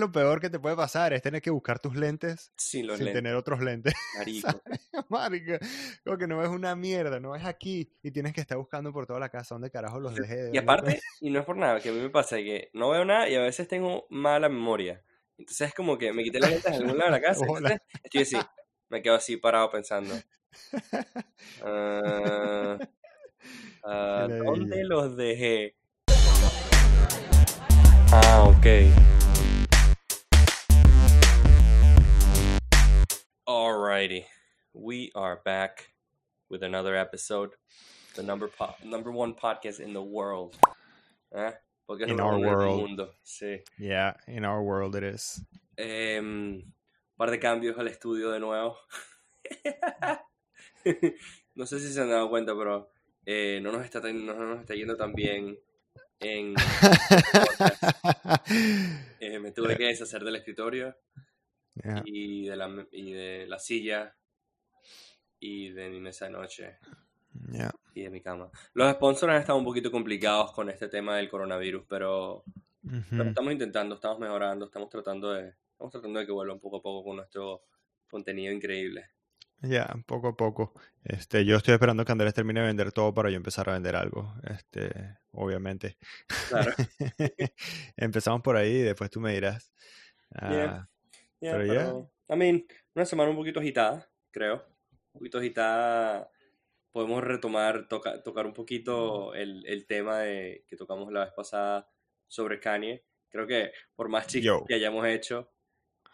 lo peor que te puede pasar es tener que buscar tus lentes Sin los sin lentes. tener otros lentes. Marico. Marica, como que no ves una mierda, no ves aquí y tienes que estar buscando por toda la casa dónde carajo los dejé. Y ¿Dónde- aparte, y no es por nada, que a mí me pasa que no veo nada y a veces tengo mala memoria. Entonces es como que me quité las lentes en algún lado de la casa. Entonces estoy así, me quedo así parado pensando. ah, Qué ¿Dónde los dejé? Ah, ok. Alrighty, we are back with another episode, the number po- number one podcast in the world. ¿Eh? Porque In our uno en el world. mundo. Sí. Yeah, in our world it is. Em, par de cambios al estudio de nuevo. no sé si se han dado cuenta, pero eh, no, nos está, no nos está yendo tan bien en eh, me tuve que deshacer del escritorio Yeah, y de la, y de la silla y de mi mesa de noche yeah. y de mi cama. Los sponsors han estado un poquito complicados con este tema del coronavirus, pero, estamos intentando, estamos mejorando, estamos tratando de, estamos tratando de que vuelvan poco a poco con nuestro contenido increíble. Ya, poco a poco. Este, yo estoy esperando que Andrés termine de vender todo para yo empezar a vender algo. Este, obviamente. Claro. Empezamos por ahí y después tú me dirás. Yeah. Ah, Ya, Pero ya. pero, I mean, una semana un poquito agitada, creo. Un poquito agitada. Podemos retomar, toca- tocar un poquito el, el tema de, que tocamos la vez pasada sobre Kanye. Creo que por más chistes Yo. que hayamos hecho,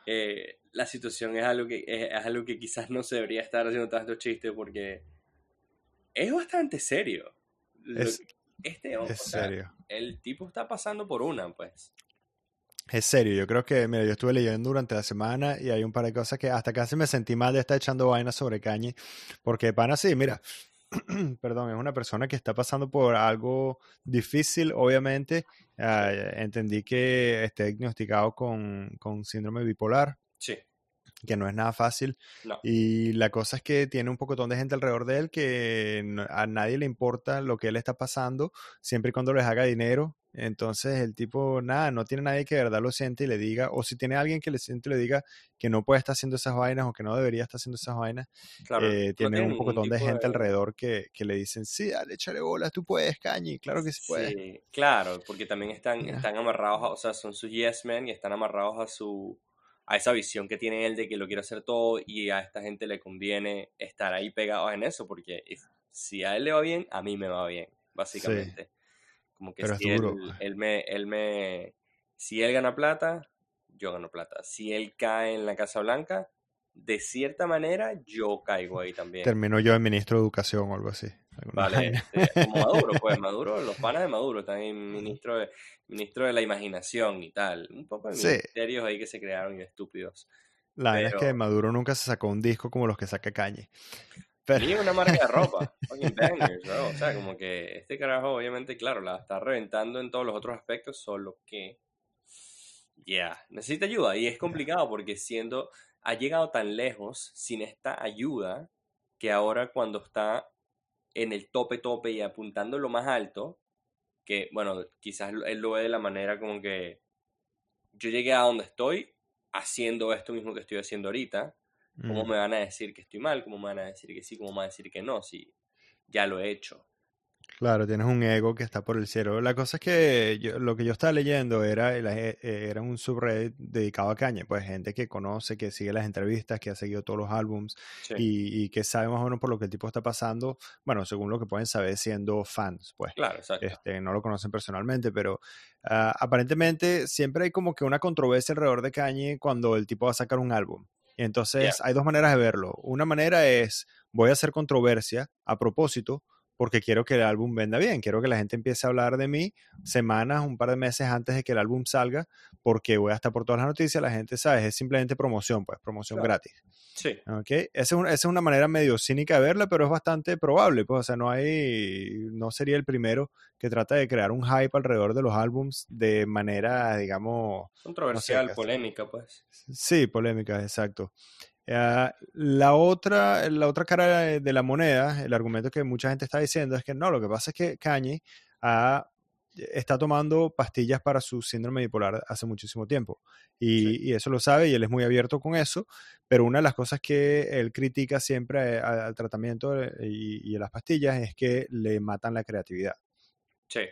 eh, la situación es algo que es, es algo que quizás no se debería estar haciendo tanto chiste porque es bastante serio. Es- este hombre, es o sea, serio. el tipo está pasando por una, pues. Es serio, yo creo que, mira, yo estuve leyendo durante la semana y hay un par de cosas que hasta casi me sentí mal de estar echando vainas sobre Kanye, porque pana sí, mira, perdón, es una persona que está pasando por algo difícil, obviamente, ah, entendí que está diagnosticado con, con síndrome bipolar, Sí, que no es nada fácil, no. y la cosa es que tiene un pocotón de gente alrededor de él que a nadie le importa lo que él está pasando, siempre y cuando les haga dinero. Entonces el tipo, nada, no tiene nadie que de verdad lo siente y le diga, o si tiene alguien que le siente y le diga que no puede estar haciendo esas vainas o que no debería estar haciendo esas vainas, Claro, eh, no tiene un pocotón de gente alrededor que, que le dicen, sí, dale, échale bolas, tú puedes, Cañi, claro que sí puedes. Sí, claro, porque también están, están amarrados, a- o sea, son sus yes men y están amarrados a su a esa visión que tiene él de que lo quiere hacer todo y a esta gente le conviene estar ahí pegados en eso porque if- si a él le va bien, a mí me va bien, básicamente. Como que Pero si él, él me él me si él gana plata, yo gano plata. Si él cae en la Casa Blanca, de cierta manera yo caigo ahí también. Termino yo de ministro de educación o algo así. Vale, este, como Maduro, pues Maduro, los panas de Maduro, también ministro de, ministro de la imaginación y tal. Un poco de Sí. ministerios ahí que se crearon y estúpidos. La vaina es que Maduro nunca se sacó un disco como los que saca Cañi. Pero, una marca de ropa. O sea, como que este carajo, obviamente, claro, la está reventando en todos los otros aspectos, solo que, yeah, necesita ayuda. Y es complicado porque siendo, ha llegado tan lejos sin esta ayuda que ahora cuando está en el tope tope y apuntando lo más alto, que bueno, quizás él lo ve de la manera como que yo llegué a donde estoy haciendo esto mismo que estoy haciendo ahorita, ¿cómo mm, me van a decir que estoy mal? ¿Cómo me van a decir que sí? ¿Cómo me van a decir que no? Si ya lo he hecho. Claro, tienes un ego que está por el cielo. La cosa es que yo- lo que yo estaba leyendo era, el- eh, era un subreddit dedicado a Kanye, pues gente que conoce, que sigue las entrevistas, que ha seguido todos los álbums Sí, y, y que sabe más o menos por lo que el tipo está pasando, bueno, según lo que pueden saber siendo fans, pues. claro, exacto. Este, no lo conocen personalmente, pero ah, aparentemente siempre hay como que una controversia alrededor de Kanye cuando el tipo va a sacar un álbum. Entonces hay dos maneras de verlo. Una manera es, voy a hacer controversia a propósito porque quiero que el álbum venda bien, quiero que la gente empiece a hablar de mí semanas, un par de meses antes de que el álbum salga, porque voy a estar por todas las noticias, la gente sabe, es simplemente promoción, pues promoción Claro. gratis. Sí, ¿ok? Esa es, una, esa es una manera medio cínica de verla, pero es bastante probable, pues, o sea, no hay, no sería el primero que trata de crear un hype alrededor de los álbums de manera, digamos, controversial, polémica, pues. sí, polémica, exacto. Ah, la otra, la otra cara de la moneda, el argumento que mucha gente está diciendo es que no, lo que pasa es que Kanye ha está tomando pastillas para su síndrome bipolar hace muchísimo tiempo. Y, eso lo sabe y él es muy abierto con eso. Pero una de las cosas que él critica siempre al tratamiento y, y a las pastillas es que le matan la creatividad.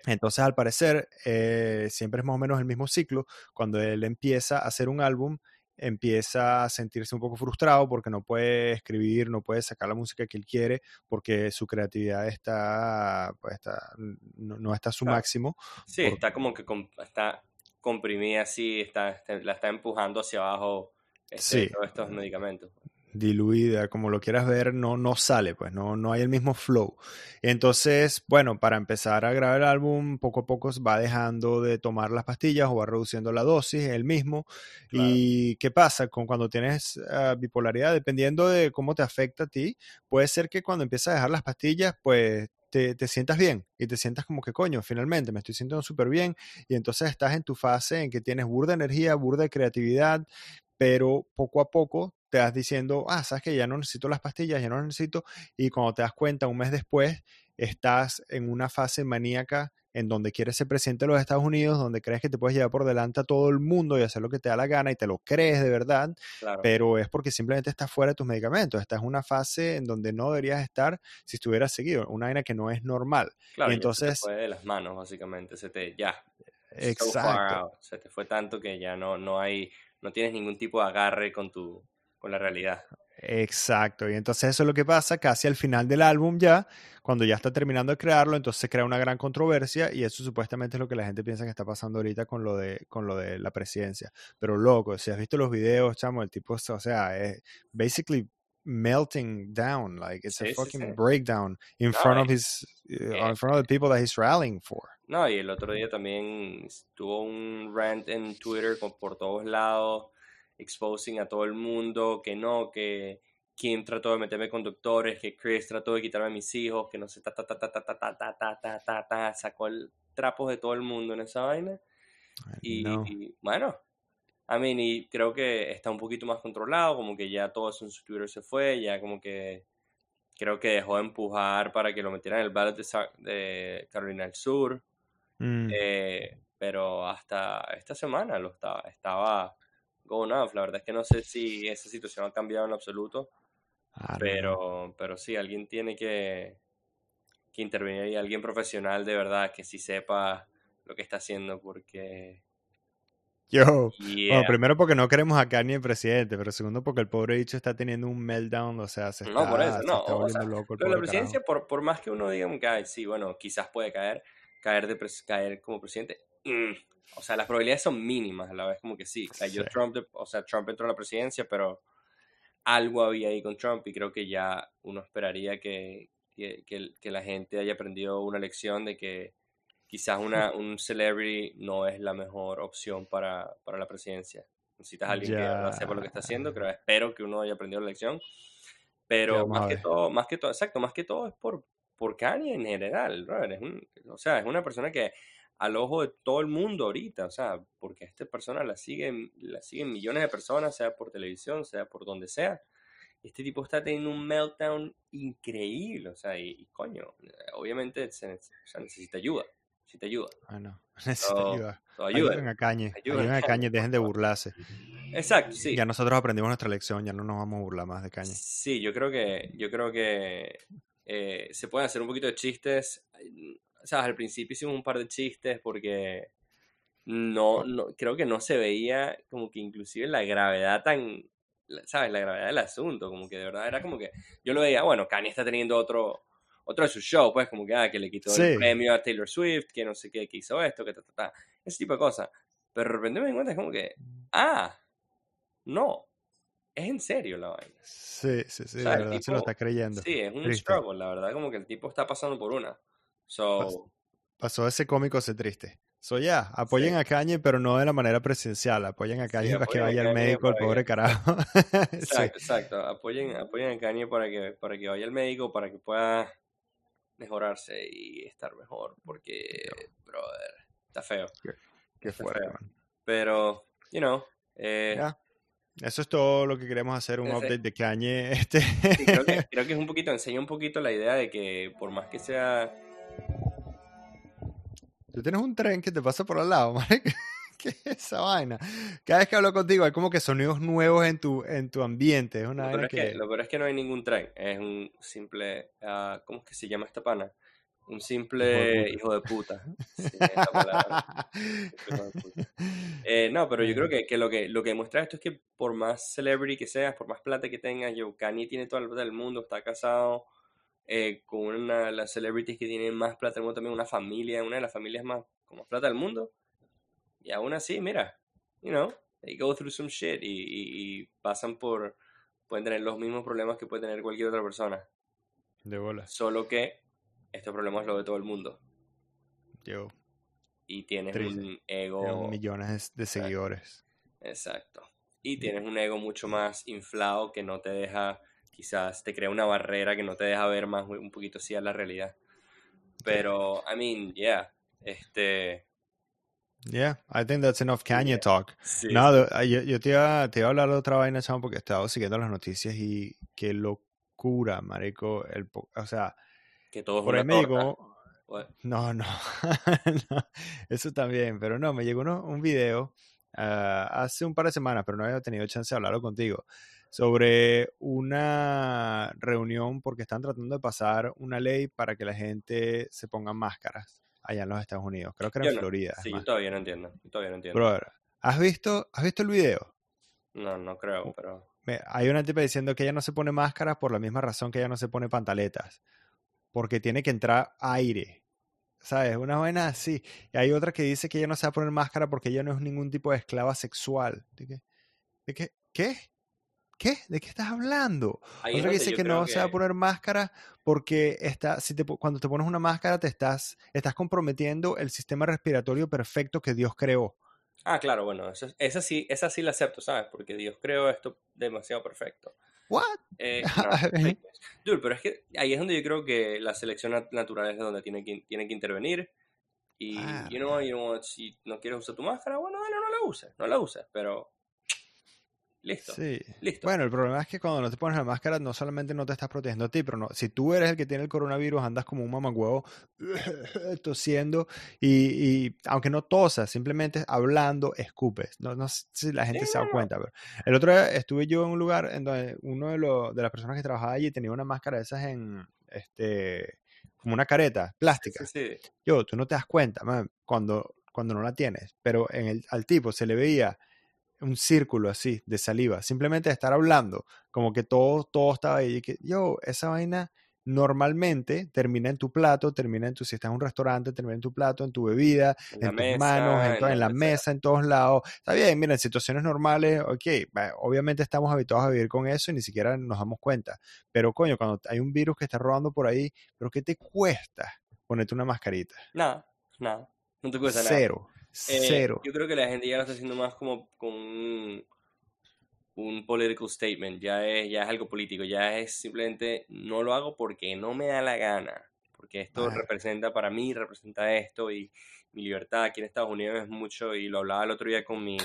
Entonces, al parecer, eh, siempre es más o menos el mismo ciclo. Cuando él empieza a hacer un álbum, empieza a sentirse un poco frustrado porque no puede escribir, no puede sacar la música que él quiere, porque su creatividad está, pues está no, está a su máximo. Sí, está como que está comprimida así, está, este, la está empujando hacia abajo este, todos estos medicamentos. Diluida, como lo quieras ver, no, no sale, pues no, no hay el mismo flow. Entonces, bueno, para empezar a grabar el álbum, poco a poco va dejando de tomar las pastillas o va reduciendo la dosis, él mismo. ¿Y qué pasa con cuando tienes ah, bipolaridad? Dependiendo de cómo te afecta a ti, puede ser que cuando empiezas a dejar las pastillas, pues te, te, sientas bien y te sientas como que coño, finalmente me estoy sintiendo súper bien y entonces estás en tu fase en que tienes burda energía, burda creatividad, pero poco a poco te vas diciendo, ah, sabes que ya no necesito las pastillas, ya no las necesito, y cuando te das cuenta un mes después, estás en una fase maníaca en donde quieres ser presidente de los Estados Unidos, donde crees que te puedes llevar por delante a todo el mundo y hacer lo que te da la gana y te lo crees de verdad, pero es porque simplemente estás fuera de tus medicamentos, estás en una fase en donde no deberías estar si estuvieras seguido, una vaina que no es normal. Claro, y entonces... Se te fue de las manos, básicamente, se te, ya. Exacto. se te fue tanto que ya no, no hay, no tienes ningún tipo de agarre con tu, con la realidad. Exacto, y entonces eso es lo que pasa casi al final del álbum ya, cuando ya está terminando de crearlo, entonces se crea una gran controversia y eso supuestamente es lo que la gente piensa que está pasando ahorita con lo de, con lo de la presidencia. Pero loco, si has visto los videos, chamo, el tipo, o sea, es basically melting down, like it's a fucking breakdown in front of his, uh, in front of the people that he's rallying for. No, y el otro día también tuvo un rant en Twitter por todos lados exposing a todo el mundo, que no, que Kim trató de meterme conductores, que Chris trató de quitarme a mis hijos, que no sé, ta, ta, ta, ta, ta, ta, ta, ta, ta, ta, ta, sacó el trapo de todo el mundo en esa vaina. Y, bueno, a mí y creo que está un poquito más controlado, como que ya todo eso en su Twitter se fue, ya como que creo que dejó de empujar para que lo metieran en el ballot de, Carolina del Sur. Eh, pero hasta esta semana lo estaba, estaba going off. La verdad es que no sé si esa situación ha cambiado en absoluto. Ah, pero, pero sí, alguien tiene que, que intervenir y alguien profesional de verdad que sí sepa lo que está haciendo porque... Yo, bueno, primero porque no queremos a Kanye presidente, pero segundo porque el pobre dicho está teniendo un meltdown, o sea, se está, no, por eso, no, volviendo loco. Pero la presidencia, por, por, más que uno diga que, sí, bueno, quizás puede caer, caer, de caer como presidente, mm, o sea, las probabilidades son mínimas a la vez, como que sí. Cayó Trump, o sea, Trump entró a la presidencia, pero algo había ahí con Trump y creo que ya uno esperaría que, que, que, la gente haya aprendido una lección de que quizás una, un celebrity no es la mejor opción para, para la presidencia. Necesitas a alguien que no sepa lo que está haciendo, pero espero que uno haya aprendido la lección. Pero más que todo, más que todo, exacto, más que todo es por, por Kanye en general, Es o sea, es una persona que al ojo de todo el mundo ahorita, o sea, porque a esta persona la siguen, la siguen millones de personas, sea por televisión, sea por donde sea. Este tipo está teniendo un meltdown increíble, o sea, y, coño, obviamente se, necesita ayuda, necesita ayuda. Bueno, necesita ayuda. ayuden a Cañe, ayuden, a Cañe, dejen de burlarse. Exacto, sí. Ya nosotros aprendimos nuestra lección, ya no nos vamos a burlar más de Cañe. Sí, yo creo que, yo creo que eh, se pueden hacer un poquito de chistes sea, Al principio hicimos un par de chistes porque no, no, creo que no se veía como que inclusive la gravedad tan, ¿sabes? La gravedad del asunto, como que de verdad era como que yo lo veía, bueno, Kanye está teniendo otro, otro de sus shows, pues como que, ah, que le quitó el premio a Taylor Swift, que no sé qué, que hizo esto, que ta, ta, ta, ese tipo de cosas. Pero de repente me di cuenta, es como que, ah, no, es en serio la vaina. Sí, sí, sí, la verdad se lo está creyendo. Sí, es un struggle, la verdad, como que el tipo está pasando por una. So, pasó ese cómico ese triste. So ya, apoyen a Kanye, pero no de la manera presencial. Apoyen a Kanye para que vaya al médico, el pobre carajo. exacto, exacto. Apoyen, apoyen a Kanye para que, para que vaya al médico, para que pueda mejorarse y estar mejor. Porque, brother, está feo. Qué, fuerte, Pero, you know. Eh, Eso es todo lo que queremos hacer, un update de Kanye. Este. creo, que, creo que es un poquito, enseña un poquito la idea de que por más que sea Tú tienes un tren que te pasa por al lado, marico. ¿Qué es esa vaina? Cada vez que hablo contigo hay como que sonidos nuevos en tu, en tu ambiente. Es una lo, peor que... es que, lo peor es que no hay ningún tren. Es un simple. Uh, ¿Cómo es que se llama esta pana? Un simple hijo de puta. Sí, eh, no, pero yo creo que, que, lo que lo que demuestra esto es que por más celebrity que seas, por más plata que tengas, yo, Kanye tiene toda la plata del mundo, está casado eh, con una de las celebrities que tienen más plata del mundo, también una familia, una de las familias más con más plata del mundo. Y aún así, mira, you know, they go through some shit y, y, y pasan por, pueden tener los mismos problemas que puede tener cualquier otra persona. De bola. Solo que este problema es lo de todo el mundo. Yo. Y tienes un ego. millones de seguidores. Exacto. Y tienes un ego mucho más inflado que no te deja, quizás te crea una barrera que no te deja ver más un poquito así a la realidad. Pero, I mean, yeah. Este. Yeah, I think that's enough Kanye talk. Sí, no, yo, yo, te, iba, te iba a hablar de otra vaina, chamo, porque he estado siguiendo las noticias y qué locura, marico. El, o sea, que todo por ahí me llegó. No, no, no, eso también, pero no, me llegó uno, un video uh, hace un par de semanas, pero no había tenido chance de hablarlo contigo, sobre una reunión porque están tratando de pasar una ley para que la gente se ponga máscaras allá en los Estados Unidos. Creo que era en no, Florida. Sí, yo todavía no entiendo. Todavía no entiendo. Brother, ¿has visto, ¿has visto el video? No, no creo, pero... Hay una tipa diciendo que ella no se pone máscaras por la misma razón que ella no se pone pantaletas porque tiene que entrar aire. ¿Sabes? Una vaina así. Y hay otra que dice que ella no se va a poner máscara porque ella no es ningún tipo de esclava sexual. ¿De qué? ¿De qué? ¿Qué? ¿Qué? ¿De qué estás hablando? Ahí Otra que dice que no se va a que- poner máscara porque está, si te, cuando te pones una máscara te estás, estás comprometiendo el sistema respiratorio perfecto que Dios creó. Ah, claro, bueno, eso, esa, sí, esa sí la acepto, ¿sabes? Porque Dios creó esto demasiado perfecto. ¿What? Eh, no. Dude, pero es que ahí es donde yo creo que la selección nat- natural es donde tiene que, tiene que intervenir. Y, Ah. you know, you know si no quieres usar tu máscara, bueno, dale, no la uses, no la uses, pero listo, Sí. listo. Bueno, el problema es que cuando no te pones la máscara, no solamente no te estás protegiendo a ti, pero no, si tú eres el que tiene el coronavirus, andas como un mamagüevo tosiendo y, y aunque no tosas, simplemente hablando, escupes. No, no sé si la gente Sí, se da cuenta, pero el otro día estuve yo en un lugar en donde uno de, los de las personas que trabajaba allí tenía una máscara de esas en, este, como una careta plástica. Sí, sí. Yo, tú no te das cuenta, man, cuando, cuando no la tienes, pero en el, al tipo se le veía un círculo así de saliva, simplemente de estar hablando, como que todo, todo estaba ahí. Y que, yo, esa vaina normalmente termina en tu plato, termina en tu, si estás en un restaurante, termina en tu plato, en tu bebida, En la en tus mesa, manos, en, en to- en la mesa, en todos lados. Está bien, mira, en situaciones normales, ok, obviamente estamos habituados a vivir con eso y ni siquiera nos damos cuenta. Pero coño, cuando hay un virus que está rodando por ahí, ¿pero qué te cuesta ponerte una mascarita? Nada, nada, no te cuesta nada. Cero, Eh, cero. Yo creo que la gente ya lo está haciendo más como con un, un political statement, ya es, ya es algo político, ya es simplemente no lo hago porque no me da la gana, porque esto representa para mí, representa esto y mi libertad aquí en Estados Unidos es mucho, y lo hablaba el otro día con mi,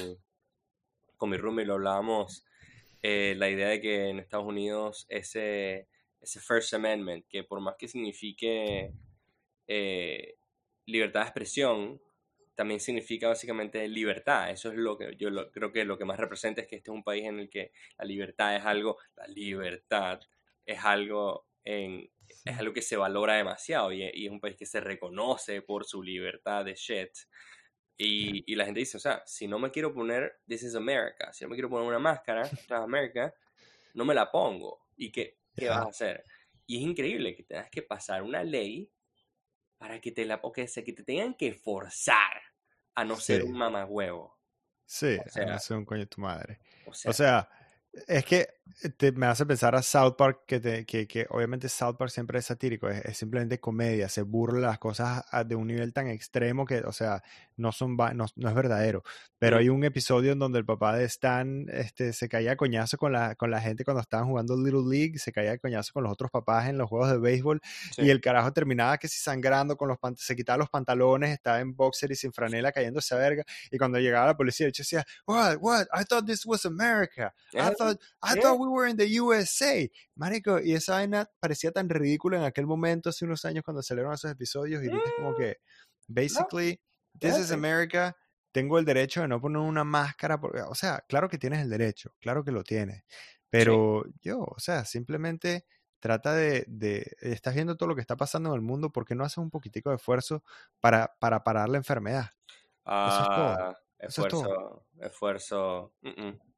con mi roommate, lo hablábamos, eh, la idea de que en Estados Unidos ese, ese First Amendment, que por más que signifique eh, libertad de expresión, también significa básicamente libertad. Eso es lo que yo lo- creo que lo que más representa es que este es un país en el que la libertad es algo, la libertad es algo en es algo que se valora demasiado y, y es un país que se reconoce por su libertad de shit. Y, y la gente dice, o sea, si no me quiero poner This is America, si no me quiero poner una máscara, esta es América, no me la pongo. ¿Y qué, qué vas a hacer? Y es increíble que tengas que pasar una ley para que te la o que, se- que te tengan que forzar a no ser un mamagüevo. Sí, o sea- no sé un coño de tu madre. O sea, O sea, es que te- me hace pensar a South Park, que, te- que, que obviamente South Park siempre es satírico, es, es simplemente comedia, se burla de las cosas a- de un nivel tan extremo que, o sea, no, son, va- no, no es verdadero. Pero Mm. hay un episodio en donde el papá de Stan este, se caía a coñazo con la, con la gente cuando estaban jugando Little League, se caía a coñazo con los otros papás en los juegos de béisbol sí. y el carajo terminaba que si sangrando con los se quitaba los pantalones, estaba en boxer y sin franela cayéndose a verga. Y cuando llegaba la policía, el chico decía, What? What? I thought this was America. I Eh, thought, I yeah. thought we were in the USA. Marico, y esa vaina parecía tan ridícula en aquel momento, hace unos años, cuando salieron esos episodios, y es como que, basically, this is America, tengo el derecho de no poner una máscara, porque, o sea, claro que tienes el derecho, claro que lo tienes, pero yo, o sea, simplemente trata de, de, estás viendo todo lo que está pasando en el mundo, ¿por qué no haces un poquitico de esfuerzo para, para parar la enfermedad? Eso es todo. Ah, esfuerzo, esfuerzo.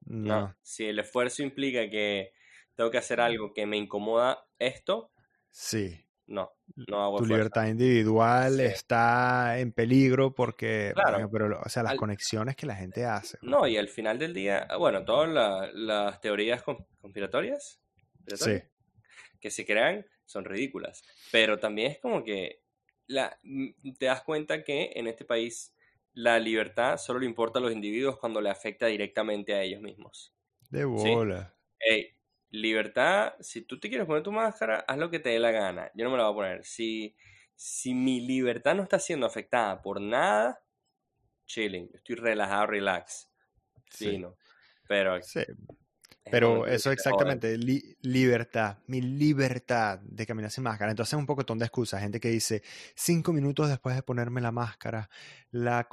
No. Si el esfuerzo implica que tengo que hacer algo que me incomoda esto, sí. No, no hago Tu libertad individual está en peligro porque, claro, pero, o sea, las conexiones que la gente hace. No, y al final del día, bueno, todas las teorías conspiratorias, sí. que se crean son ridículas, pero también es como que la, mm, te das cuenta que en este país la libertad solo le importa a los individuos cuando le afecta directamente a ellos mismos. De bola libertad, si tú te quieres poner tu máscara, haz lo que te dé la gana. Yo no me la voy a poner. Si, si mi libertad no está siendo afectada por nada, chilling. Estoy relajado, relax. Sí, no. Pero sí. Pero eso exactamente, libertad, mi libertad de caminar sin máscara. Entonces es un poco de excusas. Gente que dice, cinco minutos después de ponerme la máscara, la,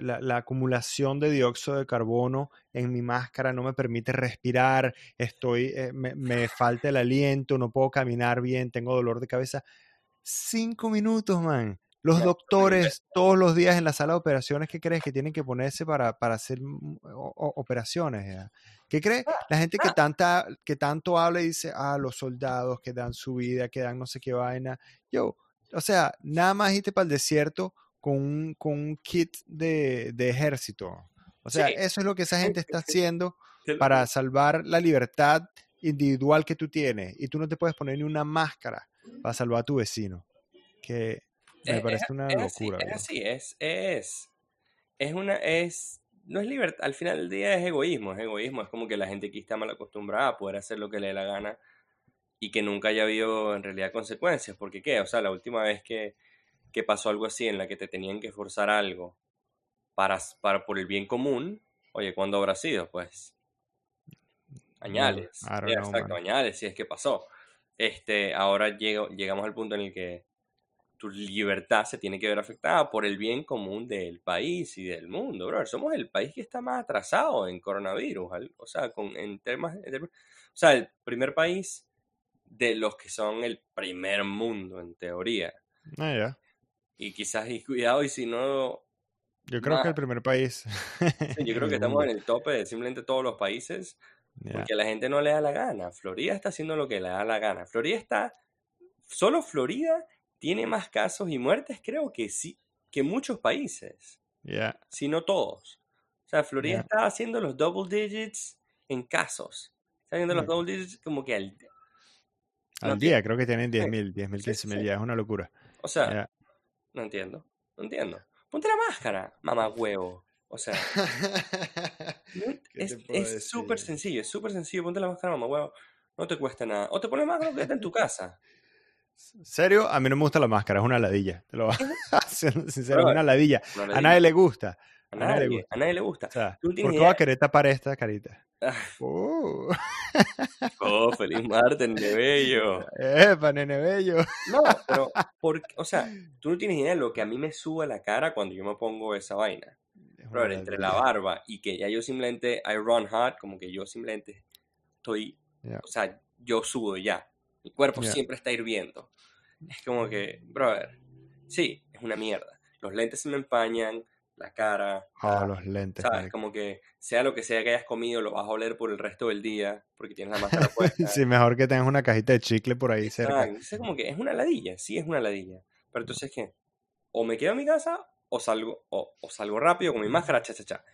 la, acumulación de dióxido de carbono en mi máscara no me permite respirar, estoy, eh, me, me falta el aliento, no puedo caminar bien, tengo dolor de cabeza. Cinco minutos, man. Los doctores todos los días en la sala de operaciones, ¿qué crees que tienen que ponerse para, para hacer mm, operaciones? ¿Qué crees? La gente que, tanta, que tanto habla y dice, ah, los soldados que dan su vida, que dan no sé qué vaina. Yo, o sea, nada más irte para el desierto con un, con un kit de, de ejército. O sea, eso es lo que esa gente está haciendo para salvar la libertad individual que tú tienes. Y tú no te puedes poner ni una máscara para salvar a tu vecino. Que me parece una locura. es así, es, es, es una, es, no es libertad, al final del día es egoísmo, es egoísmo, es como que la gente aquí está mal acostumbrada a poder hacer lo que le dé la gana y que nunca haya habido en realidad consecuencias, porque qué, o sea, la última vez que, que pasó algo así en la que te tenían que forzar algo para, para por el bien común, oye, ¿cuándo habrá sido? Pues añales, exacto, añales, si es que pasó. Este, ahora llego, llegamos al punto en el que tu libertad se tiene que ver afectada por el bien común del país y del mundo, bro. Somos el país que está más atrasado en coronavirus, o sea, con, en temas, o sea, el primer país de los que son el primer mundo, en teoría. Ah, ya. Y quizás, y cuidado, y si no... Yo creo que el primer país. yo creo que estamos en el tope de simplemente todos los países, porque a la gente no le da la gana. Florida está haciendo lo que le da la gana. Florida está... Solo Florida tiene más casos y muertes, creo que sí, que muchos países. Si no todos. O sea, Florida está haciendo los double digits en casos. Está haciendo los double digits como que al, al día. Creo que tienen 10.000, 10.000, 15.000 días. Es una locura. O sea, no entiendo. No entiendo. Ponte la máscara, mamá huevo. O sea, es súper sencillo, es súper sencillo. Ponte la máscara, mamá huevo. No te cuesta nada. O te pones más que en tu casa. ¿Serio? A mí no me gusta la máscara, es una ladilla. Te lo a sincero, es una ladilla. A nadie le gusta. A, nadie, le gusta. A nadie le gusta. ¿Por qué va a querer tapar esta carita? Ah. Uh. oh, feliz martes, nene bello. Epa, nene bello. No, pero, o sea, tú no tienes idea de lo que a mí me sube la cara cuando yo me pongo esa vaina. Bro, entre la barba y que ya yo simplemente, I run hot, como que yo simplemente estoy, o sea, yo subo ya. Mi cuerpo siempre está hirviendo. Es como que, brother, sí, es una mierda. Los lentes se me empañan, la cara. Ah, los lentes. ¿Sabes? Como que sea lo que sea que hayas comido, lo vas a oler por el resto del día porque tienes la máscara puesta. sí, mejor que tengas una cajita de chicle por ahí cerca. Es como que es una ladilla, sí es una ladilla. Pero entonces, ¿qué? O me quedo en mi casa o salgo, o, salgo rápido con mi máscara, cha, cha, cha.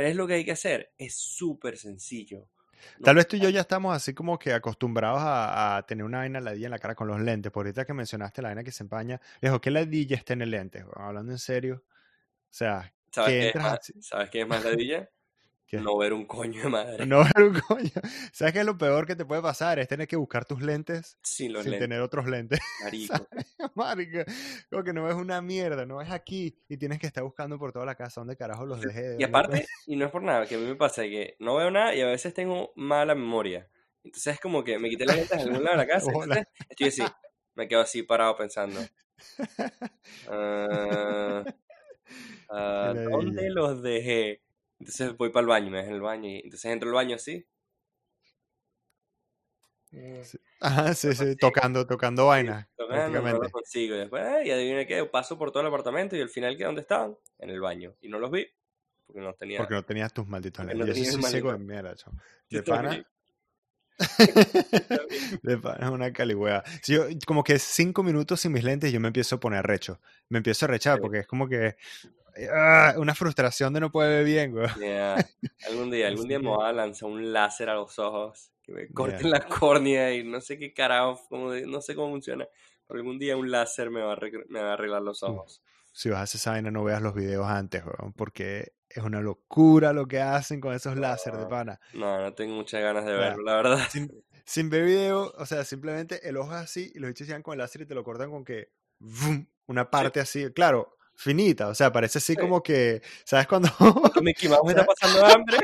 es lo que hay que hacer. Es súper sencillo. Tal vez tú y yo ya estamos así como que acostumbrados a, tener una vaina ladilla en la cara con los lentes. Por ahorita que mencionaste la vaina que se empaña, dijo que ladilla está en el lente. Hablando en serio. O sea, ¿sabes, qué, es más, ¿sabes qué es más ladilla? No ver un coño de madre. No ver un coño. ¿Sabes qué es lo peor que te puede pasar? Es tener que buscar tus lentes sin, tener otros lentes. Marico. Marico. Como que no ves una mierda, no ves aquí y tienes que estar buscando por toda la casa dónde carajo los dejé. Y aparte, y no es por nada, que a mí me pasa que no veo nada y a veces tengo mala memoria. Entonces es como que me quité las lentes en algún lado de la casa. estoy así, me quedo así parado pensando. Ah, ah, ¿Dónde los dejé? Entonces voy para el baño, me dejé en el baño y entonces entro al baño así. Sí. Ajá, sí, sí, tocando, tocando vaina. tocando, no lo consigo. Y después, eh, y adivine qué, paso por todo el apartamento y al final, ¿qué? ¿Dónde estaban? En el baño. Y no los vi porque no tenía. Porque no tenías tus malditos lentes. No yo sí sigo en mierda, De pana. de pana es una caligüea. Si yo, como que cinco minutos sin mis lentes, yo me empiezo a poner recho. Me empiezo a rechar porque es como que. Ah, una frustración de no poder ver bien, güey. Algún día, algún día me voy a lanzar un láser a los ojos que me corten la córnea y no sé qué carajo, como no sé cómo funciona. Pero algún día un láser me va a, me va a arreglar los ojos. Si vas a hacer esa vaina, no veas los videos antes, güey, porque es una locura lo que hacen con esos láser de pana. No, no tengo muchas ganas de verlo, la verdad. Sin, ver video, o sea, simplemente el ojo es así y los bichos llegan con el láser y te lo cortan con que una parte así, claro, finita, o sea, parece así como que, ¿sabes cuando? Mickey Mouse está pasando hambre.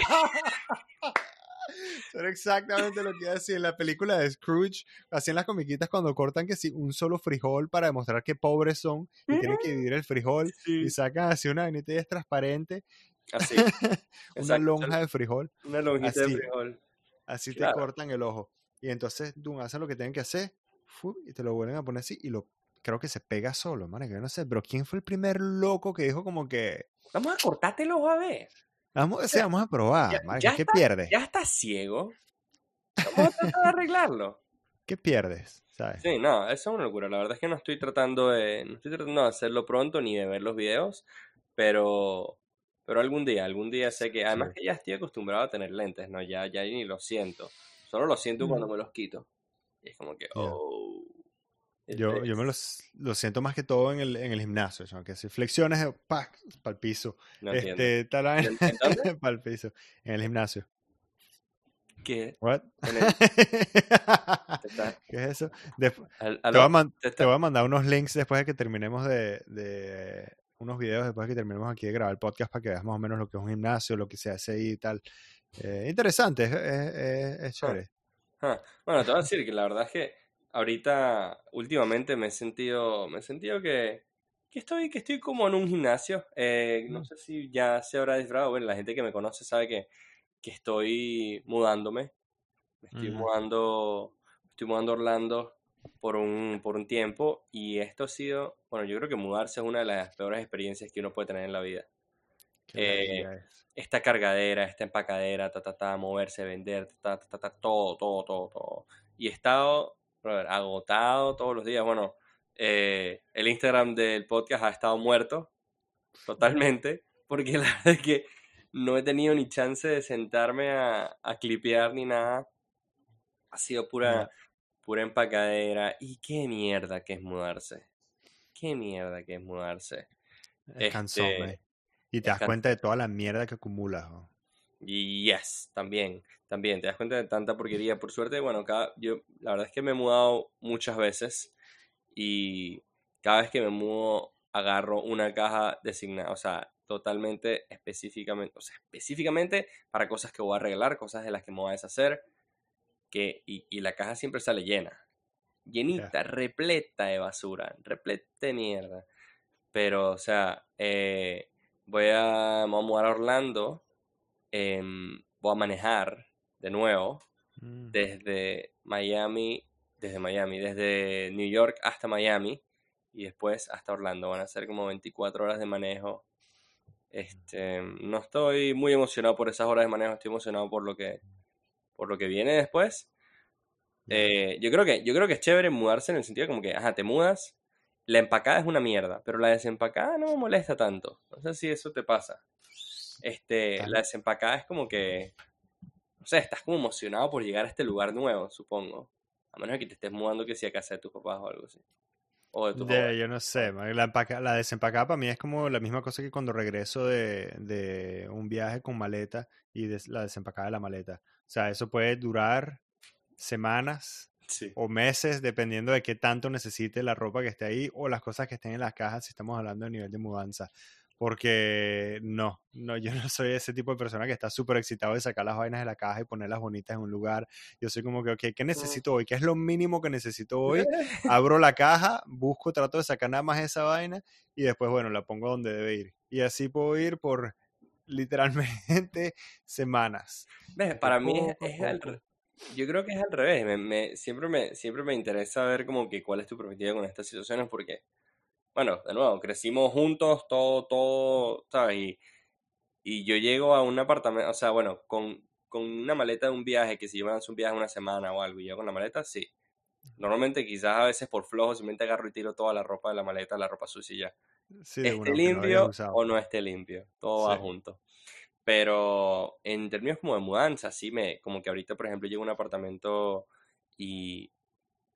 Pero exactamente lo que iba a decir en la película de Scrooge, así en las comiquitas cuando cortan que si un solo frijol para demostrar que pobres son y tienen que dividir el frijol y sacan así una vainita y es transparente. Así. una lonja de frijol. Una lonjita de frijol. Así te cortan el ojo. Y entonces tú hacen lo que tienen que hacer y te lo vuelven a poner así y lo creo que se pega solo, man, que yo no sé, pero ¿quién fue el primer loco que dijo como que... Vamos a cortarte el ojo a ver. Vamos, vamos a probar, ¿qué pierdes? Ya estás ciego. Vamos a tratar de arreglarlo. ¿Qué pierdes? ¿Sabes? Sí, no, eso es una locura. La verdad es que no estoy tratando de, no estoy tratando de hacerlo pronto ni de ver los videos, pero, pero algún día, algún día sé que, además que ya estoy acostumbrado a tener lentes, ¿no? Ya, ya ni lo siento. Solo lo siento cuando me los quito. Y es como que, oh. Yo, yo me los, lo siento más que todo en el, en el gimnasio, que si flexiones, para el piso. No este, para el piso, en el gimnasio. ¿Qué? What? ¿Qué es eso? te, voy a mandar unos links después de que terminemos de, de, unos videos después de que terminemos aquí de grabar el podcast para que veas más o menos lo que es un gimnasio, lo que se hace ahí y tal. Eh, interesante, es, es, es chévere. Ah, bueno, te voy a decir que la verdad es que ahorita, últimamente me he sentido, me he sentido que, que estoy, que estoy como en un gimnasio. Eh, no mm. sé si ya se habrá disfrutado. Bueno, la gente que me conoce sabe que, que estoy mudándome. Me estoy mudando, estoy mudando a Orlando por un, por un tiempo y esto ha sido, bueno, yo creo que mudarse es una de las peores experiencias que uno puede tener en la vida. Eh, esta cargadera, esta empacadera, ta, ta, ta, moverse, vender, ta, ta, ta, todo, todo, todo, todo. Y he estado agotado todos los días. Bueno, eh, el Instagram del podcast ha estado muerto totalmente, porque la verdad es que no he tenido ni chance de sentarme a, a clipear ni nada. Ha sido pura, pura empacadera. Y qué mierda que es mudarse. Qué mierda que es mudarse. Es este, Y te das cuenta de toda la mierda que acumulas. Y yes, también, también, te das cuenta de tanta porquería. Por suerte, bueno, cada, yo la verdad es que me he mudado muchas veces y cada vez que me mudo agarro una caja designada, o sea, totalmente específicamente, o sea, específicamente para cosas que voy a arreglar, cosas de las que me voy a deshacer, que, y, y la caja siempre sale llena, llenita, repleta de basura, repleta de mierda. Pero, o sea, eh, voy, a, voy a mudar a Orlando Em, voy a manejar de nuevo mm. desde Miami, desde Miami, desde New York hasta Miami y después hasta Orlando. Van a ser como 24 horas de manejo. Este, no estoy muy emocionado por esas horas de manejo, estoy emocionado por lo que, por lo que viene después. Eh, yo, creo que, yo creo que es chévere mudarse en el sentido como que, ajá, te mudas, la empacada es una mierda, pero la desempacada no me molesta tanto. No sé si eso te pasa. Este, la desempacada es como que, no sé, estás como emocionado por llegar a este lugar nuevo, supongo. A menos que te estés mudando que sea a casa de tus papás o algo así. O de tu Yo no sé, la, la desempacada para mí es como la misma cosa que cuando regreso de, de un viaje con maleta y la desempacada de la maleta. O sea, eso puede durar semanas o meses dependiendo de qué tanto necesite la ropa que esté ahí o las cosas que estén en las cajas si estamos hablando de nivel de mudanza. Porque no, no, yo no soy ese tipo de persona que está súper excitado de sacar las vainas de la caja y ponerlas bonitas en un lugar. Yo soy como que, ok, ¿qué necesito hoy? ¿Qué es lo mínimo que necesito hoy? Abro la caja, busco, trato de sacar nada más esa vaina y después, bueno, la pongo donde debe ir. Y así puedo ir por literalmente semanas. Para mí es, yo creo que es al revés. Me, siempre, me, siempre me interesa ver como que cuál es tu perspectiva con estas situaciones porque, bueno, de nuevo, crecimos juntos, todo, todo, ¿sabes? Y, y yo llego a un apartamento, o sea, bueno, con, con una maleta de un viaje, que si llevan un viaje una semana o algo, y yo con la maleta, sí. Normalmente quizás a veces por flojo simplemente agarro y tiro toda la ropa de la maleta, la ropa sucia ya. esté limpio o no esté limpio, todo va junto. Pero en términos como de mudanza, sí me, como que ahorita, por ejemplo, llego a un apartamento y,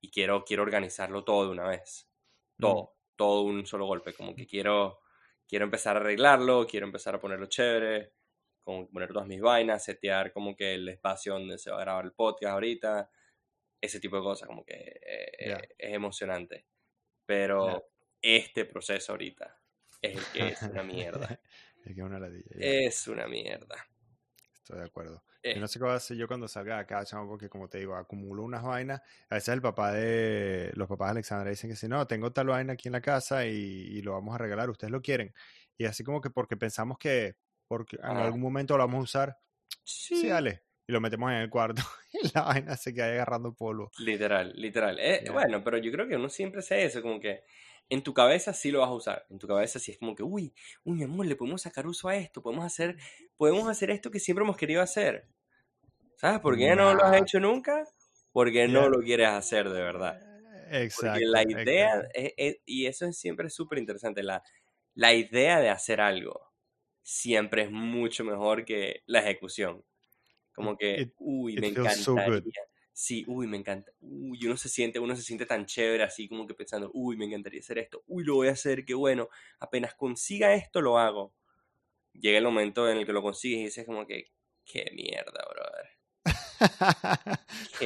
y quiero, quiero organizarlo todo de una vez. Todo, todo un solo golpe. Como que quiero, quiero empezar a arreglarlo, quiero empezar a ponerlo chévere, como poner todas mis vainas, setear como que el espacio donde se va a grabar el podcast ahorita, ese tipo de cosas, como que eh, es emocionante. Pero este proceso ahorita es el que es una mierda. Es que es una ladilla. Es una mierda. Estoy de acuerdo. Yo no sé qué voy a hacer yo cuando salga de acá, chamo, porque como te digo, acumulo unas vainas. A veces el papá de, los papás de Alexandra dicen que si no, tengo tal vaina aquí en la casa y, lo vamos a regalar, ustedes lo quieren. Y así como que porque pensamos que porque en algún momento lo vamos a usar, sí, dale. Y lo metemos en el cuarto y la vaina se queda agarrando polvo. Literal, literal. Eh, bueno, pero yo creo que uno siempre hace eso, como que en tu cabeza sí lo vas a usar. En tu cabeza sí es como que, uy, uy, mi amor, le podemos sacar uso a esto, podemos hacer, podemos hacer esto que siempre hemos querido hacer. ¿Sabes por qué no lo has hecho nunca? Porque no lo quieres hacer de verdad. Exacto. Porque la idea, y eso es siempre súper interesante, la, la idea de hacer algo siempre es mucho mejor que la ejecución. Como que, uy, me encantaría sí, uy, me encanta, uy, uno se siente, uno se siente tan chévere así como que pensando, uy, me encantaría hacer esto, uy, lo voy a hacer, qué bueno, apenas consiga esto, lo hago. Llega el momento en el que lo consigues y dices como que, qué mierda, brother.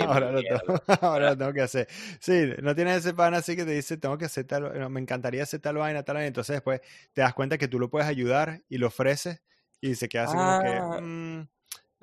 ahora, lo tengo, ahora, lo tengo, que hacer. Sí, no tienes ese pan así que te dice, tengo que hacer tal, me encantaría hacer tal vaina, tal vaina. Entonces después te das cuenta que tú lo puedes ayudar y lo ofreces y se queda así como que, ah. mm,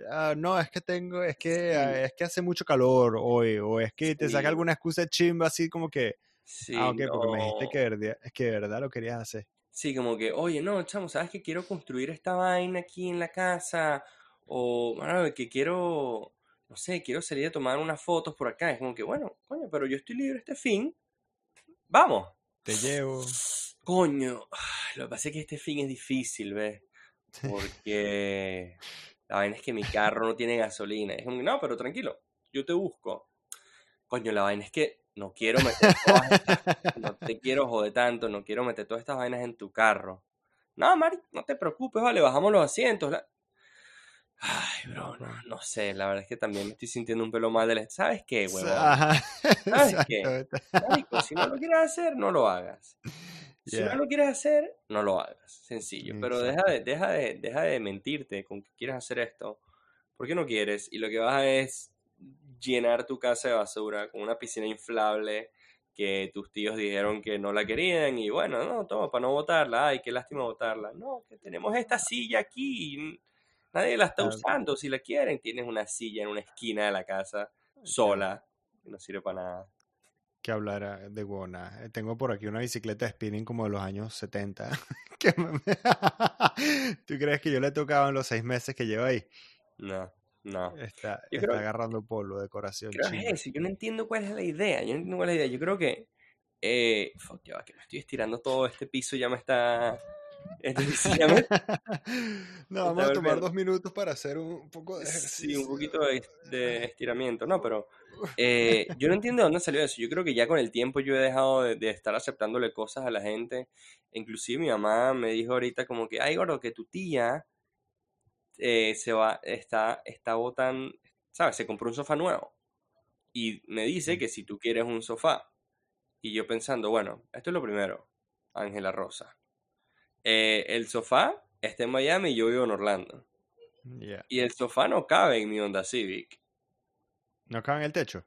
Ah, no, es que tengo, es que, ah, es que hace mucho calor hoy, o es que te saca alguna excusa chimba así como que, sí, ah, ok, porque me dijiste que, verdad, es que de verdad lo querías hacer. Sí, como que, oye, no, chamo, ¿sabes que quiero construir esta vaina aquí en la casa? O, bueno, que quiero, no sé, quiero salir a tomar unas fotos por acá. Es como que, bueno, coño, pero yo estoy libre este fin. Vamos. Te llevo. Coño, lo que pasa es que este fin es difícil, ¿ves? Porque la vaina es que mi carro no tiene gasolina. Es como, no, pero tranquilo, yo te busco. Coño, la vaina es que no quiero meter todas estas, no te quiero joder tanto, no quiero meter todas estas vainas en tu carro. No, Mari, no te preocupes, vale, bajamos los asientos. Ay, bro, no, sé, la verdad es que también me estoy sintiendo un pelo mal del... ¿Sabes qué, huevón? ¿Sabes qué? si no lo quieres hacer, no lo hagas. Si no lo quieres hacer, no lo hagas. Sencillo. Pero deja de, deja, de, deja de mentirte con que quieres hacer esto. ¿Por qué no quieres? Y lo que vas a es llenar tu casa de basura con una piscina inflable que tus tíos dijeron que no la querían y bueno, no, toma, para no botarla, ay, qué lástima botarla. No, que tenemos esta silla aquí, nadie la está usando, si la quieren, tienes una silla en una esquina de la casa sola, que no sirve para nada que hablar de. Eh, tengo por aquí una bicicleta de spinning como de los años 70. ¿Tú crees que yo le he tocado en los seis meses que llevo ahí? No, no. Está, está agarrando polvo, decoración. Creo Yo no entiendo cuál es la idea. Yo no entiendo cuál es la idea. Yo creo que. Eh, fuck, ya que me estoy estirando todo este piso, ya me está no, vamos a tomar dos minutos para hacer un poco de Sí, un poquito de, estiramiento, ¿no? Pero eh, yo no entiendo de dónde salió eso. Yo creo que ya con el tiempo yo he dejado de, estar aceptándole cosas a la gente. Inclusive mi mamá me dijo ahorita como que, ay, gordo, que tu tía eh, se va, está, está botando, ¿sabes? Se compró un sofá nuevo. Y me dice que si tú quieres un sofá. Y yo pensando, bueno, esto es lo primero, Ángela Rosa eh, el sofá está en Miami y yo vivo en Orlando. Y el sofá no cabe en mi Honda Civic. ¿No cabe en el techo?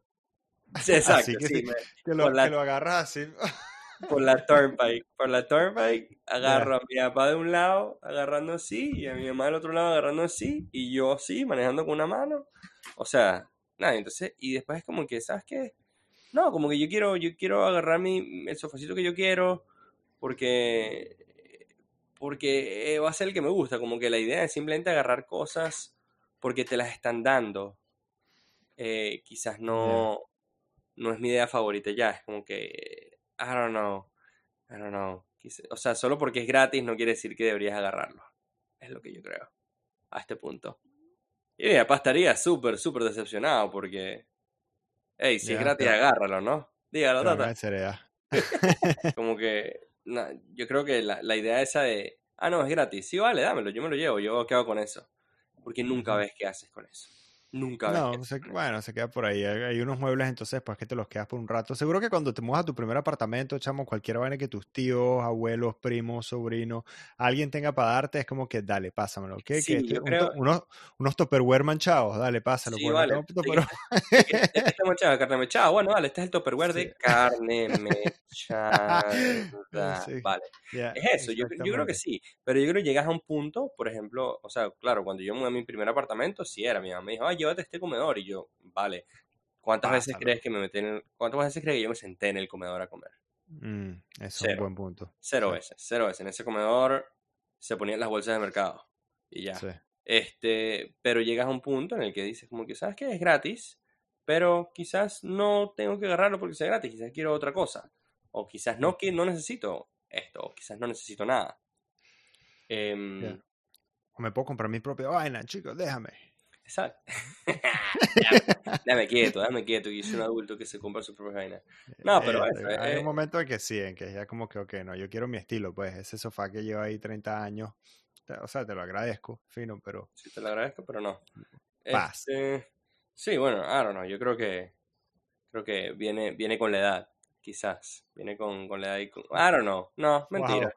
exacto. que, lo, agarras así. por la turnpike. Por la turnpike agarro a mi papá de un lado agarrando así y a mi mamá del otro lado agarrando así y yo así manejando con una mano. O sea, nada, entonces, y después es como que, ¿sabes qué? No, como que yo quiero, yo quiero agarrar mi, el sofacito que yo quiero porque porque va a ser el que me gusta, como que la idea es simplemente agarrar cosas porque te las están dando. Eh, quizás no, no es mi idea favorita ya, es como que, I don't know, I don't know. O sea, solo porque es gratis no quiere decir que deberías agarrarlo. Es lo que yo creo, a este punto. Y mi papá estaría súper, súper decepcionado porque, hey, si es gratis, agárralo, ¿no? Dígalo, tata. como que, yo creo que la, la idea esa de, ah, no, es gratis, sí, vale, dámelo, yo me lo llevo, yo qué hago con eso. Porque nunca ves qué haces con eso. Nunca no, bueno, se queda por ahí. Hay, unos muebles entonces, pues que te los quedas por un rato. Seguro que cuando te mudas a tu primer apartamento, chamo, cualquier vaina que tus tíos, abuelos, primos, sobrinos, alguien tenga para darte, es como que dale, pásamelo. ¿Qué? Sí, este, unos, unos topperware manchados, dale, pásalo. Sí, vale. Este, está manchado, carne mechada. Bueno, vale, este es el topperware de carne mechada. vale. es eso, yo, yo, creo que sí. Pero yo creo que llegas a un punto, por ejemplo, o sea, claro, cuando yo mudé a mi primer apartamento, sí era. Mi mamá me dijo, ay, llévate este comedor. Y yo, vale, ¿cuántas veces crees que me metí en ¿Cuántas veces crees que yo me senté en el comedor a comer? Mm, eso es un buen punto. Cero veces, cero veces. En ese comedor se ponían las bolsas de mercado y ya. Este, pero llegas a un punto en el que dices como que, ¿sabes qué? Es gratis, pero quizás no tengo que agarrarlo porque sea gratis, quizás quiero otra cosa. O quizás no, que no necesito esto, o quizás no necesito nada. Em, o me puedo comprar mi propia vaina, chicos, déjame. Exacto. dame, quieto, dame quieto. Y es un adulto que se compra su propia vaina. No, pero eh, Hay un momento en que sí, en que ya como que, ok, no, yo quiero mi estilo, pues. Ese sofá que lleva ahí 30 años. O sea, te lo agradezco, fino, pero. Sí, te lo agradezco, pero no. Paz. Este, sí, bueno, I don't know. Yo creo que. Creo que viene, viene con la edad, quizás. Viene con, con la edad y con. I don't know. No, mentira.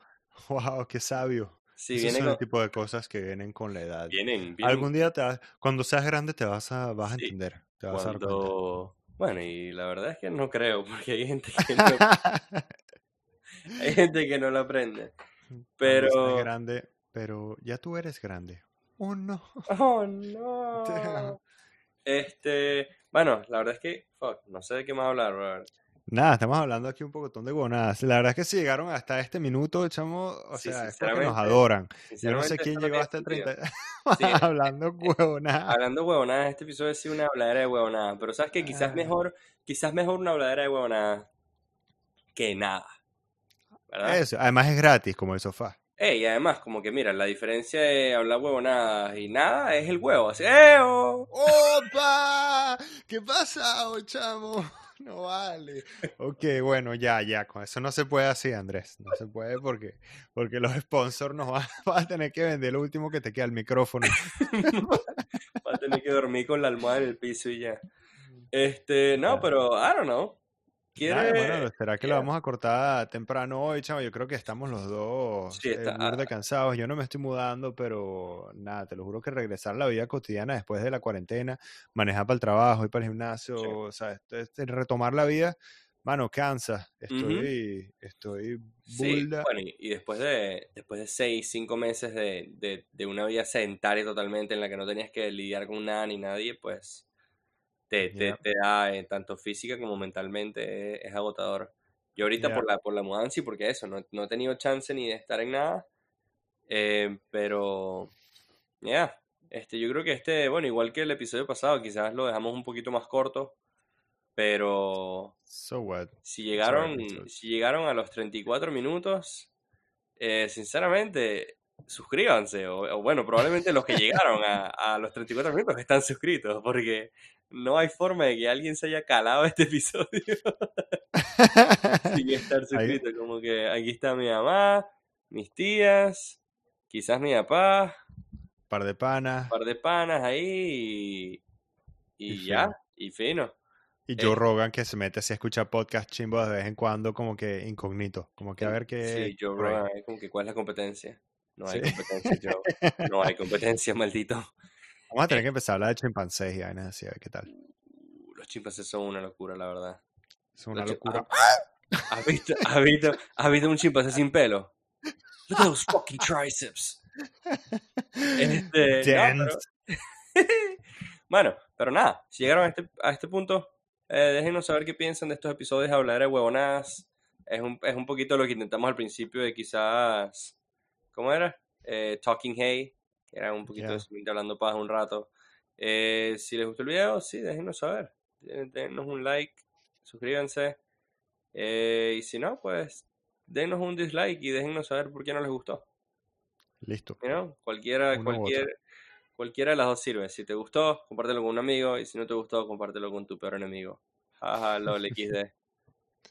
wow qué sabio. Sí, Esos viene son el tipo de cosas que vienen con la edad. Vienen, Algún día, te cuando seas grande, te vas a, vas a entender. Te vas cuando... a Bueno, y la verdad es que no creo, porque hay gente que no, hay gente que no lo aprende. Pero... grande, pero ya tú eres grande. Oh, no. Oh, no. Este, bueno, la verdad es que, fuck, no sé de qué más hablar, Robert. Nada, estamos hablando aquí un poco de huevonadas. La verdad es que si llegaron hasta este minuto, chamo, o sea, es porque nos adoran. Yo no sé quién llegó hasta el 30. hablando huevonadas. Hablando huevonadas, este episodio es una habladera de huevonadas. Pero sabes que quizás ah. mejor, quizás mejor una habladera de huevonadas que nada. ¿verdad? Eso, además es gratis, como el sofá. y además, como que mira, la diferencia de hablar huevonadas y nada es el huevo. Así, ¡Eo! ¡Opa! ¿Qué pasa, chamo? no vale. Ok, bueno, ya, ya, con eso no se puede así, Andrés. No se puede porque, porque los sponsors nos van, a tener que vender lo último que te queda el micrófono. Va a tener que dormir con la almohada en el piso y ya. Este, no, pero I don't know bueno, ¿será que lo vamos a cortar temprano hoy, chavo? Yo creo que estamos los dos sí, eh, de cansados. Yo no me estoy mudando, pero nada, te lo juro que regresar a la vida cotidiana después de la cuarentena, manejar para el trabajo, ir para el gimnasio, o sea, retomar la vida, mano, cansa. Estoy, estoy sí, bueno, y, después de después de seis, cinco meses de, de, de una vida sedentaria totalmente en la que no tenías que lidiar con nada ni nadie, pues te, te, da eh, tanto física como mentalmente, es, agotador. Yo ahorita por la por la mudanza y porque eso, no, no, he tenido chance ni de estar en nada, eh, pero ya, este, yo creo que este, bueno, igual que el episodio pasado, quizás lo dejamos un poquito más corto, pero si llegaron, si llegaron a los 34 minutos, eh, sinceramente, suscríbanse, o, bueno, probablemente los que llegaron a, a los 34 minutos están suscritos, porque no hay forma de que alguien se haya calado este episodio sin estar suscrito. Como que aquí está mi mamá, mis tías, quizás mi papá. Par de panas. Par de panas ahí y, ya, y fino. Y Joe eh, Rogan que se mete así a escuchar podcast chimbo de vez en cuando como que incógnito, como que a ver qué... Sí, Joe Rogan, como que cuál es la competencia. No hay competencia, Joe. No hay competencia, maldito. Vamos a tener que empezar a hablar de chimpancés y vainas así, a ver qué tal. Uh, los chimpancés son una locura, la verdad. Son una locura. Ah, ¿Has visto, has visto, has visto un chimpancé sin pelo? Look at those fucking triceps. Este, no, pero... bueno, pero nada, si llegaron a este, a este punto, eh, déjenos saber qué piensan de estos episodios, hablar de huevonadas. Es un, es un poquito lo que intentamos al principio de quizás, ¿cómo era? Eh, Talking Hey, que era un poquito yeah. de hablando paz un rato. Eh, si les gustó el video, sí, déjenos saber. Denos un like, suscríbanse. Eh, y si no, pues denos un dislike y déjenos saber por qué no les gustó. Listo. Cualquiera, cualquier, cualquiera de las dos sirve. Si te gustó, compártelo con un amigo. Y si no te gustó, compártelo con tu peor enemigo. Jaja, lol, XD.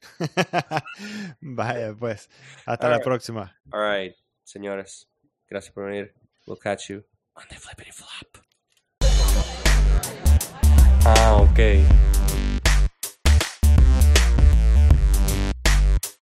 Vaya, pues. Hasta la próxima. Alright, señores. Gracias por venir. We'll catch you on the flippity flop. Ah, ok.